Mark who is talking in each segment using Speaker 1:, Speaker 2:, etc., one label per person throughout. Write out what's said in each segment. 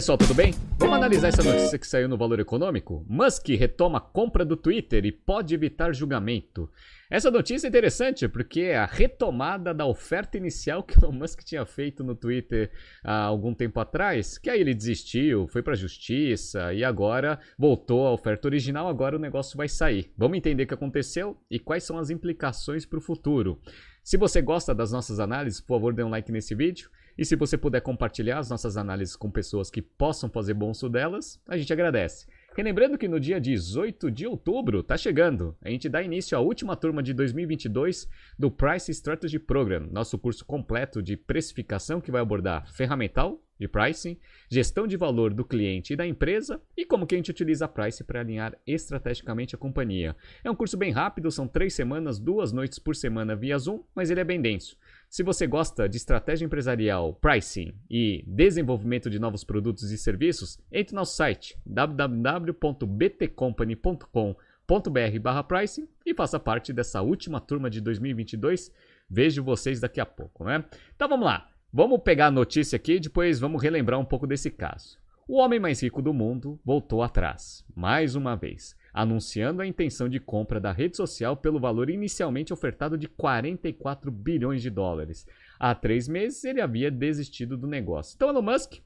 Speaker 1: pessoal, tudo bem? Vamos analisar essa notícia que saiu no Valor Econômico? Musk retoma a compra do Twitter e pode evitar julgamento. Essa notícia é interessante porque é a retomada da oferta inicial que o Musk tinha feito no Twitter há algum tempo atrás, que aí ele desistiu, foi para a justiça e agora voltou à oferta original, agora o negócio vai sair. Vamos entender o que aconteceu e quais são as implicações para o futuro. Se você gosta das nossas análises, por favor, dê um like nesse vídeo. E se você puder compartilhar as nossas análises com pessoas que possam fazer bom uso delas, a gente agradece. Relembrando que no dia 18 de outubro está chegando, a gente dá início à última turma de 2022 do Price Strategy Program, nosso curso completo de precificação que vai abordar ferramental, de pricing, gestão de valor do cliente e da empresa e como que a gente utiliza a Price para alinhar estrategicamente a companhia. É um curso bem rápido, são três semanas, duas noites por semana via Zoom, mas ele é bem denso. Se você gosta de estratégia empresarial, pricing e desenvolvimento de novos produtos e serviços, entre no nosso site www.btcompany.com.br/pricing e faça parte dessa última turma de 2022. Vejo vocês daqui a pouco, né? Então vamos lá. Vamos pegar a notícia aqui e depois vamos relembrar um pouco desse caso. O homem mais rico do mundo voltou atrás, mais uma vez, anunciando a intenção de compra da rede social pelo valor inicialmente ofertado de 44 bilhões de dólares. Há três meses ele havia desistido do negócio. Então, Elon Musk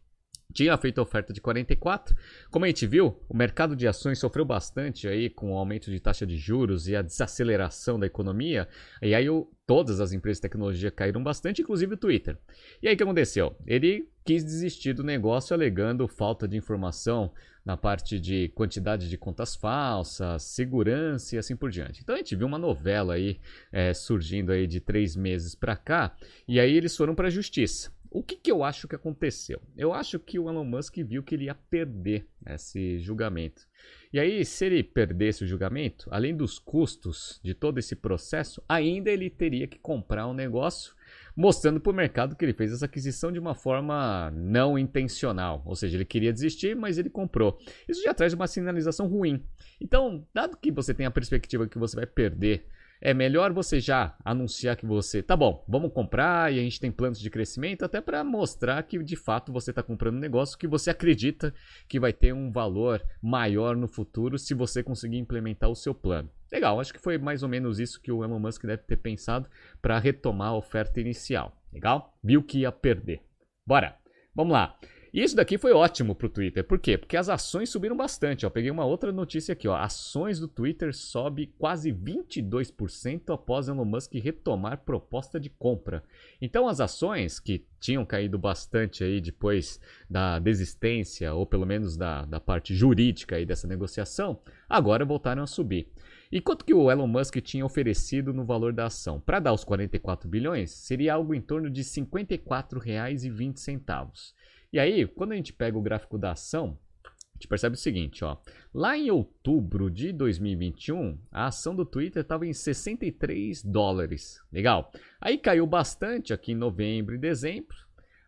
Speaker 1: tinha feito oferta de 44. Como a gente viu, o mercado de ações sofreu bastante aí com o aumento de taxa de juros e a desaceleração da economia. E aí o, todas as empresas de tecnologia caíram bastante, inclusive o Twitter. E aí o que aconteceu? Ele quis desistir do negócio alegando falta de informação na parte de quantidade de contas falsas, segurança e assim por diante. Então a gente viu uma novela aí é, surgindo aí de três meses para cá e aí eles foram para a justiça. O que, que eu acho que aconteceu? Eu acho que o Elon Musk viu que ele ia perder esse julgamento. E aí, se ele perdesse o julgamento, além dos custos de todo esse processo, ainda ele teria que comprar um negócio mostrando para o mercado que ele fez essa aquisição de uma forma não intencional. Ou seja, ele queria desistir, mas ele comprou. Isso já traz uma sinalização ruim. Então, dado que você tem a perspectiva que você vai perder é melhor você já anunciar que você, tá bom, vamos comprar e a gente tem planos de crescimento, até para mostrar que de fato você está comprando um negócio que você acredita que vai ter um valor maior no futuro se você conseguir implementar o seu plano. Legal, acho que foi mais ou menos isso que o Elon Musk deve ter pensado para retomar a oferta inicial. Legal? Viu que ia perder. Bora, vamos lá. E isso daqui foi ótimo para o Twitter. Por quê? Porque as ações subiram bastante. Ó. Peguei uma outra notícia aqui. Ó. Ações do Twitter sobe quase 22% após Elon Musk retomar proposta de compra. Então as ações que tinham caído bastante aí depois da desistência, ou pelo menos da, da parte jurídica aí dessa negociação, agora voltaram a subir. E quanto que o Elon Musk tinha oferecido no valor da ação? Para dar os 44 bilhões, seria algo em torno de R$ 54,20. E aí, quando a gente pega o gráfico da ação, a gente percebe o seguinte, ó. Lá em outubro de 2021, a ação do Twitter estava em 63 dólares. Legal. Aí caiu bastante aqui em novembro e dezembro.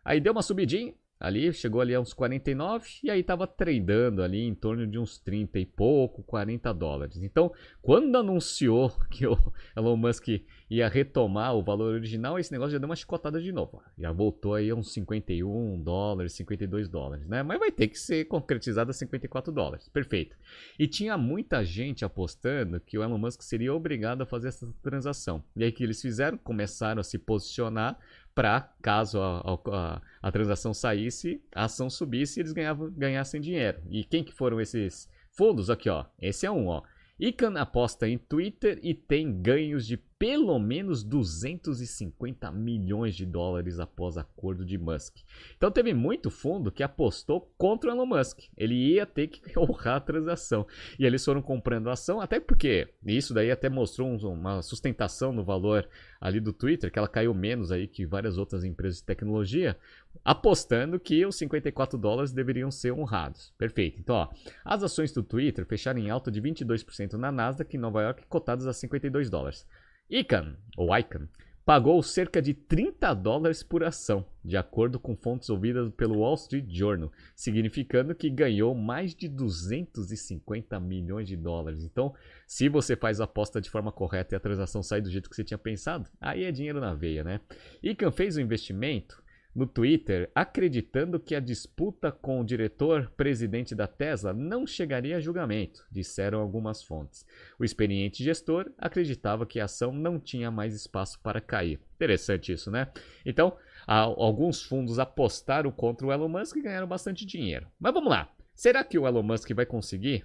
Speaker 1: Aí deu uma subidinha, Ali chegou ali a uns 49 e aí estava tradando ali em torno de uns 30 e pouco, 40 dólares. Então, quando anunciou que o Elon Musk ia retomar o valor original, esse negócio já deu uma chicotada de novo. Já voltou aí a uns 51 dólares, 52 dólares, né? Mas vai ter que ser concretizado a 54 dólares. Perfeito. E tinha muita gente apostando que o Elon Musk seria obrigado a fazer essa transação. E aí que eles fizeram? Começaram a se posicionar para caso a, a, a, transação saísse, a ação subisse e eles ganhavam, ganhassem dinheiro. E quem que foram esses fundos? Aqui, ó. Esse é um, ó. Ican aposta em Twitter e tem ganhos de pelo menos 250 milhões de dólares após acordo de Musk. Então teve muito fundo que apostou contra o Elon Musk. Ele ia ter que honrar a transação. E eles foram comprando a ação, até porque isso daí até mostrou uma sustentação no valor ali do Twitter, que ela caiu menos aí que várias outras empresas de tecnologia, apostando que os 54 dólares deveriam ser honrados. Perfeito. Então, ó, as ações do Twitter fecharam em alta de 22% na Nasdaq em Nova York, cotadas a 52 dólares. Icahn, ou Icahn, pagou cerca de 30 dólares por ação, de acordo com fontes ouvidas pelo Wall Street Journal, significando que ganhou mais de 250 milhões de dólares. Então, se você faz a aposta de forma correta e a transação sai do jeito que você tinha pensado, aí é dinheiro na veia, né? Icahn fez o um investimento no Twitter, acreditando que a disputa com o diretor-presidente da Tesla não chegaria a julgamento, disseram algumas fontes. O experiente gestor acreditava que a ação não tinha mais espaço para cair. Interessante isso, né? Então, alguns fundos apostaram contra o Elon Musk e ganharam bastante dinheiro. Mas vamos lá. Será que o Elon Musk vai conseguir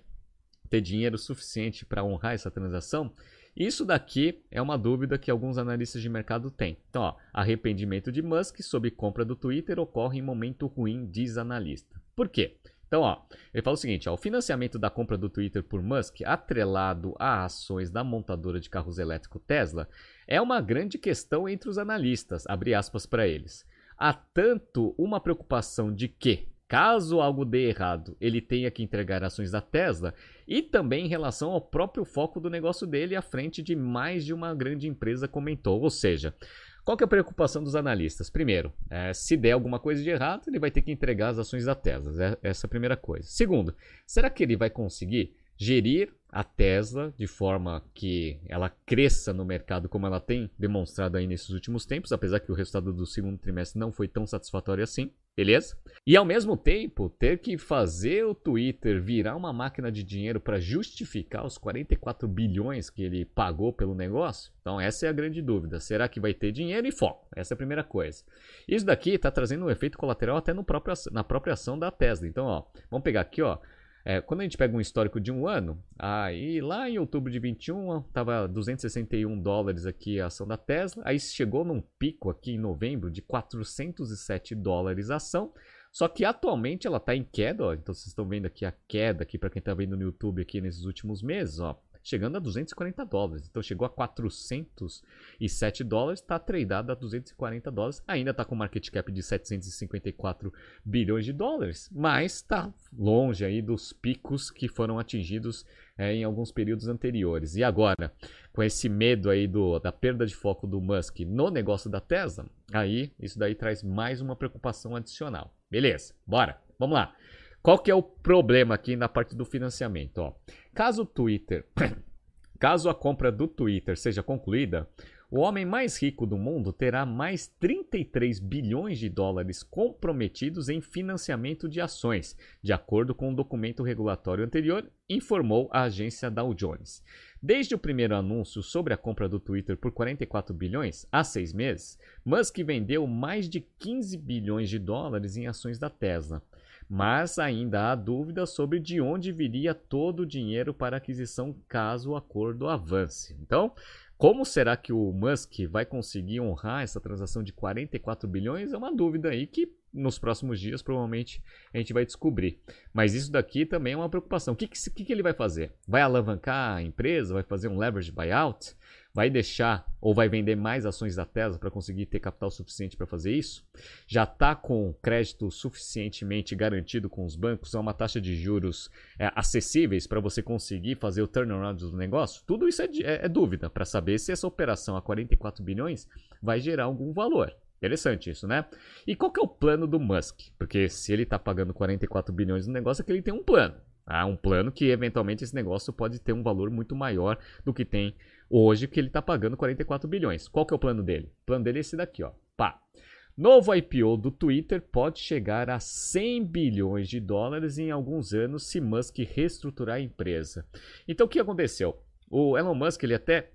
Speaker 1: ter dinheiro suficiente para honrar essa transação? Isso daqui é uma dúvida que alguns analistas de mercado têm. Então, ó, arrependimento de Musk sobre compra do Twitter ocorre em momento ruim, diz analista. Por quê? Então, ó, ele fala o seguinte: ó, o financiamento da compra do Twitter por Musk, atrelado a ações da montadora de carros elétricos Tesla, é uma grande questão entre os analistas, abre aspas para eles. Há tanto uma preocupação de que caso algo dê errado, ele tenha que entregar ações da Tesla, e também em relação ao próprio foco do negócio dele à frente de mais de uma grande empresa comentou. Ou seja, qual que é a preocupação dos analistas? Primeiro, é, se der alguma coisa de errado, ele vai ter que entregar as ações da Tesla. É, essa é a primeira coisa. Segundo, será que ele vai conseguir gerir a Tesla de forma que ela cresça no mercado como ela tem demonstrado aí nesses últimos tempos, apesar que o resultado do segundo trimestre não foi tão satisfatório assim, beleza? E ao mesmo tempo, ter que fazer o Twitter virar uma máquina de dinheiro para justificar os 44 bilhões que ele pagou pelo negócio? Então essa é a grande dúvida. Será que vai ter dinheiro e foco? Essa é a primeira coisa. Isso daqui está trazendo um efeito colateral até no próprio, na própria ação da Tesla. Então, ó, vamos pegar aqui, ó. É, quando a gente pega um histórico de um ano, aí lá em outubro de 21 estava 261 dólares aqui a ação da Tesla, aí chegou num pico aqui em novembro de 407 dólares a ação, só que atualmente ela está em queda, ó, então vocês estão vendo aqui a queda aqui para quem está vendo no YouTube aqui nesses últimos meses, ó chegando a 240 dólares. Então chegou a 407 dólares, está tradeado a 240 dólares. Ainda está com market cap de 754 bilhões de dólares, mas está longe aí dos picos que foram atingidos é, em alguns períodos anteriores. E agora, com esse medo aí do, da perda de foco do Musk no negócio da Tesla, aí isso daí traz mais uma preocupação adicional. Beleza, bora, vamos lá. Qual que é o problema aqui na parte do financiamento? Ó, caso o Twitter, caso a compra do Twitter seja concluída, o homem mais rico do mundo terá mais 33 bilhões de dólares comprometidos em financiamento de ações, de acordo com o um documento regulatório anterior, informou a agência Dow Jones. Desde o primeiro anúncio sobre a compra do Twitter por 44 bilhões, há seis meses, Musk vendeu mais de 15 bilhões de dólares em ações da Tesla mas ainda há dúvidas sobre de onde viria todo o dinheiro para aquisição caso o acordo avance. Então, como será que o Musk vai conseguir honrar essa transação de 44 bilhões? É uma dúvida aí que nos próximos dias provavelmente a gente vai descobrir. Mas isso daqui também é uma preocupação. O que, que, que ele vai fazer? Vai alavancar a empresa? Vai fazer um leverage buyout? Vai deixar ou vai vender mais ações da Tesla para conseguir ter capital suficiente para fazer isso? Já está com crédito suficientemente garantido com os bancos? É uma taxa de juros é, acessíveis para você conseguir fazer o turnaround do negócio? Tudo isso é, é, é dúvida para saber se essa operação a 44 bilhões vai gerar algum valor. Interessante isso, né? E qual que é o plano do Musk? Porque se ele está pagando 44 bilhões no negócio, é que ele tem um plano. Ah, um plano que eventualmente esse negócio pode ter um valor muito maior do que tem hoje, que ele está pagando 44 bilhões. Qual que é o plano dele? O plano dele é esse daqui, ó. Pá. Novo IPO do Twitter pode chegar a 100 bilhões de dólares em alguns anos se Musk reestruturar a empresa. Então o que aconteceu? O Elon Musk ele até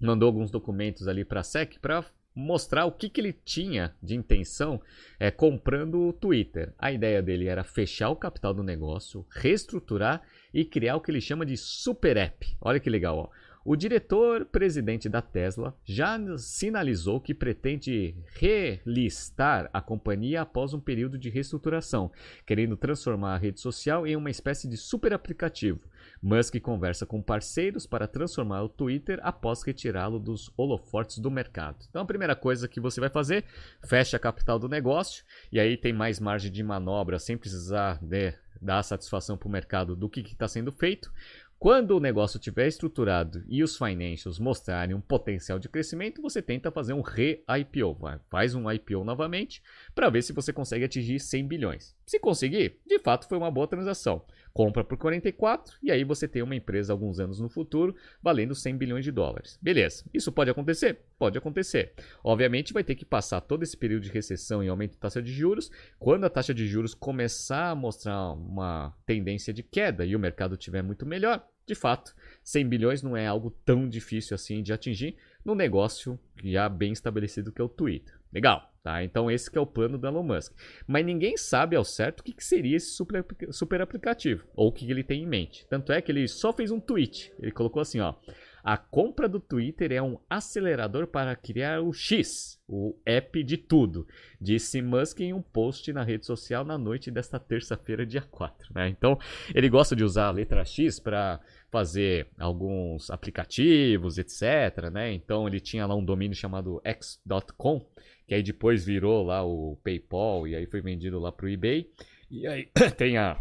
Speaker 1: mandou alguns documentos ali para a SEC para mostrar o que, que ele tinha de intenção é, comprando o Twitter. A ideia dele era fechar o capital do negócio, reestruturar e criar o que ele chama de super app. Olha que legal, ó. O diretor-presidente da Tesla já sinalizou que pretende relistar a companhia após um período de reestruturação, querendo transformar a rede social em uma espécie de super aplicativo. Musk conversa com parceiros para transformar o Twitter após retirá-lo dos holofortes do mercado. Então, a primeira coisa que você vai fazer, fecha a capital do negócio e aí tem mais margem de manobra sem precisar né, dar satisfação para o mercado do que está sendo feito. Quando o negócio estiver estruturado e os financials mostrarem um potencial de crescimento, você tenta fazer um re-IPO. Faz um IPO novamente para ver se você consegue atingir 100 bilhões. Se conseguir, de fato foi uma boa transação. Compra por 44 e aí você tem uma empresa alguns anos no futuro valendo 100 bilhões de dólares. Beleza, isso pode acontecer? Pode acontecer. Obviamente vai ter que passar todo esse período de recessão e aumento de taxa de juros. Quando a taxa de juros começar a mostrar uma tendência de queda e o mercado estiver muito melhor, de fato, 100 bilhões não é algo tão difícil assim de atingir no negócio já bem estabelecido que é o Twitter. Legal, tá? Então esse é o plano do Elon Musk. Mas ninguém sabe ao certo o que, que seria esse super, super aplicativo ou o que, que ele tem em mente. Tanto é que ele só fez um tweet. Ele colocou assim, ó: a compra do Twitter é um acelerador para criar o X, o app de tudo, disse Musk em um post na rede social na noite desta terça-feira, dia 4. Né? Então, ele gosta de usar a letra X para fazer alguns aplicativos, etc. Né? Então, ele tinha lá um domínio chamado x.com, que aí depois virou lá o PayPal e aí foi vendido lá para o eBay. E aí tem a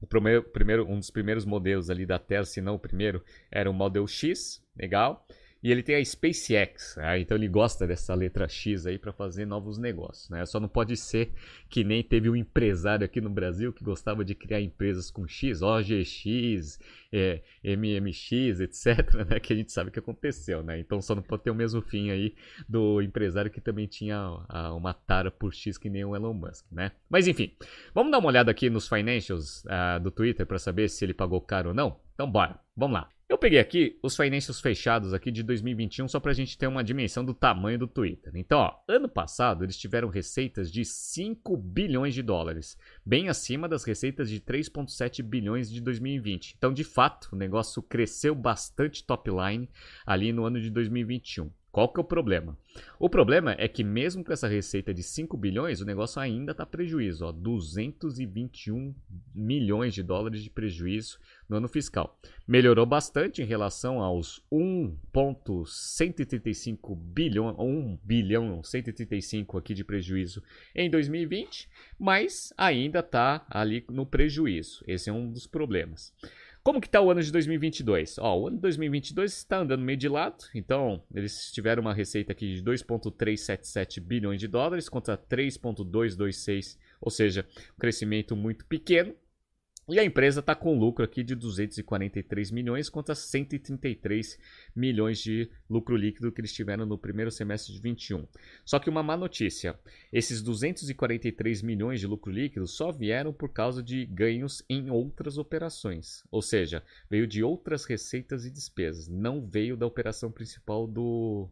Speaker 1: o primeiro, primeiro, um dos primeiros modelos ali da Tesla, se não o primeiro, era o Model X, legal. E ele tem a SpaceX, né? então ele gosta dessa letra X aí para fazer novos negócios. Né? Só não pode ser que nem teve um empresário aqui no Brasil que gostava de criar empresas com X, OGX, é, MMX, etc., né? que a gente sabe que aconteceu. Né? Então só não pode ter o mesmo fim aí do empresário que também tinha a, uma tara por X que nem o Elon Musk. Né? Mas enfim, vamos dar uma olhada aqui nos financials uh, do Twitter para saber se ele pagou caro ou não? Então bora, vamos lá. Eu peguei aqui os financials fechados aqui de 2021 só para a gente ter uma dimensão do tamanho do Twitter. Então, ó, ano passado eles tiveram receitas de 5 bilhões de dólares, bem acima das receitas de 3,7 bilhões de 2020. Então, de fato, o negócio cresceu bastante top line ali no ano de 2021. Qual que é o problema? O problema é que mesmo com essa receita de 5 bilhões, o negócio ainda está prejuízo, ó, 221 milhões de dólares de prejuízo no ano fiscal. Melhorou bastante em relação aos 1.135 bilhão, 1 bilhão 135 aqui de prejuízo em 2020, mas ainda está ali no prejuízo. Esse é um dos problemas. Como que está o ano de 2022? Ó, o ano de 2022 está andando meio de lado, então eles tiveram uma receita aqui de 2,377 bilhões de dólares contra 3,226, ou seja, um crescimento muito pequeno. E a empresa está com lucro aqui de 243 milhões contra 133 milhões de lucro líquido que eles tiveram no primeiro semestre de 21. Só que uma má notícia: esses 243 milhões de lucro líquido só vieram por causa de ganhos em outras operações, ou seja, veio de outras receitas e despesas, não veio da operação principal do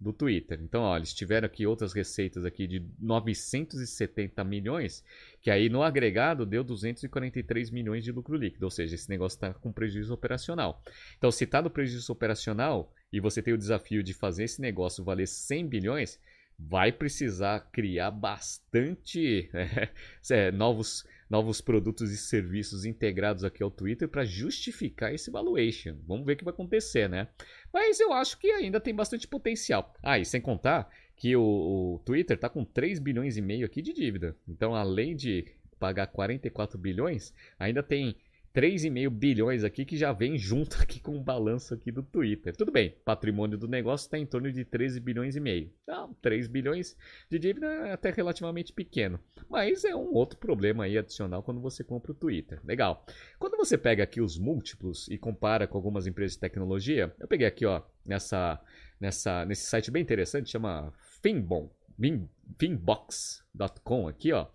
Speaker 1: do Twitter. Então, ó, eles tiveram aqui outras receitas aqui de 970 milhões, que aí no agregado deu 243 milhões de lucro líquido, ou seja, esse negócio está com prejuízo operacional. Então, se está no prejuízo operacional e você tem o desafio de fazer esse negócio valer 100 bilhões, vai precisar criar bastante é, novos novos produtos e serviços integrados aqui ao Twitter para justificar esse valuation. Vamos ver o que vai acontecer, né? Mas eu acho que ainda tem bastante potencial. Ah, e sem contar que o, o Twitter está com 3 bilhões e meio aqui de dívida. Então, além de pagar 44 bilhões, ainda tem 3,5 bilhões aqui que já vem junto aqui com o balanço aqui do Twitter. Tudo bem, patrimônio do negócio está em torno de 13 bilhões e meio. Então, 3 bilhões de dívida é até relativamente pequeno. Mas é um outro problema aí adicional quando você compra o Twitter. Legal. Quando você pega aqui os múltiplos e compara com algumas empresas de tecnologia, eu peguei aqui ó, nessa, nessa, nesse site bem interessante, chama Finbon, finbox.com aqui, ó.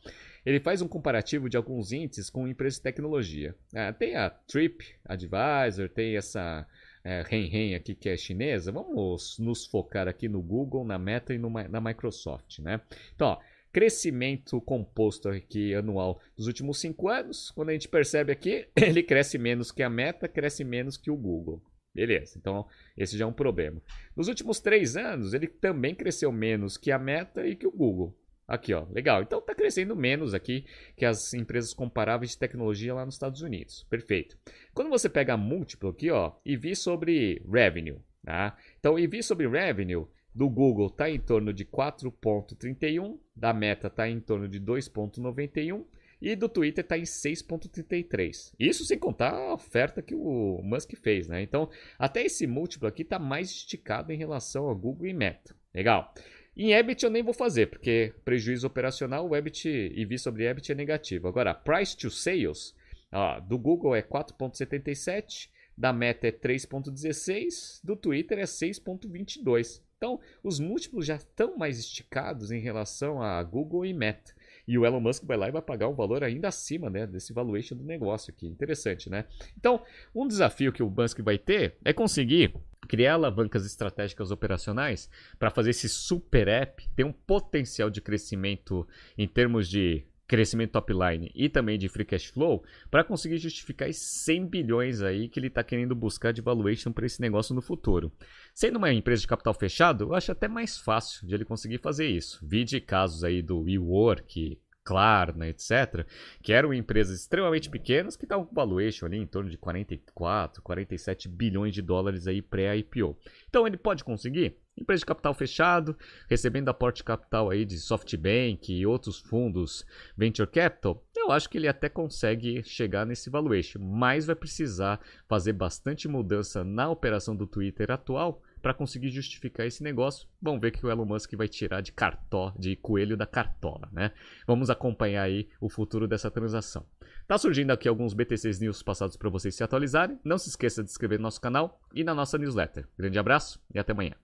Speaker 1: Ele faz um comparativo de alguns índices com empresas de tecnologia. Ah, tem a Trip Advisor, tem essa é, Renren aqui que é chinesa. Vamos nos focar aqui no Google, na Meta e no, na Microsoft, né? Então, ó, crescimento composto aqui anual dos últimos cinco anos. Quando a gente percebe aqui, ele cresce menos que a Meta, cresce menos que o Google. Beleza, então esse já é um problema. Nos últimos três anos, ele também cresceu menos que a Meta e que o Google. Aqui, ó, legal. Então está crescendo menos aqui que as empresas comparáveis de tecnologia lá nos Estados Unidos. Perfeito. Quando você pega múltiplo aqui, ó, e vi sobre revenue, tá? Então, e vi sobre revenue do Google está em torno de 4.31, da Meta está em torno de 2.91 e do Twitter está em 6.33. Isso sem contar a oferta que o Musk fez, né? Então, até esse múltiplo aqui está mais esticado em relação ao Google e Meta. Legal. Em EBIT eu nem vou fazer, porque prejuízo operacional, o EBIT e vi sobre EBIT é negativo. Agora, price to sales, Ó, do Google é 4,77, da Meta é 3,16, do Twitter é 6,22. Então, os múltiplos já estão mais esticados em relação a Google e Meta. E o Elon Musk vai lá e vai pagar um valor ainda acima né, desse valuation do negócio aqui. Interessante, né? Então, um desafio que o Musk vai ter é conseguir criar alavancas estratégicas operacionais para fazer esse super app ter um potencial de crescimento em termos de crescimento top line e também de free cash flow para conseguir justificar esses 100 bilhões aí que ele está querendo buscar de valuation para esse negócio no futuro. Sendo uma empresa de capital fechado, eu acho até mais fácil de ele conseguir fazer isso. Vide casos aí do WeWork, Klarna, etc., que eram empresas extremamente pequenas que estavam com valuation ali em torno de 44, 47 bilhões de dólares aí pré-IPO. Então ele pode conseguir? Empresa de capital fechado, recebendo aporte de capital aí de SoftBank e outros fundos venture capital, eu acho que ele até consegue chegar nesse valuation, mas vai precisar fazer bastante mudança na operação do Twitter atual para conseguir justificar esse negócio. Vamos ver que o Elon Musk vai tirar de cartó, de coelho da cartola, né? Vamos acompanhar aí o futuro dessa transação. Tá surgindo aqui alguns BTCs News passados para vocês se atualizarem. Não se esqueça de inscrever no nosso canal e na nossa newsletter. Grande abraço e até amanhã.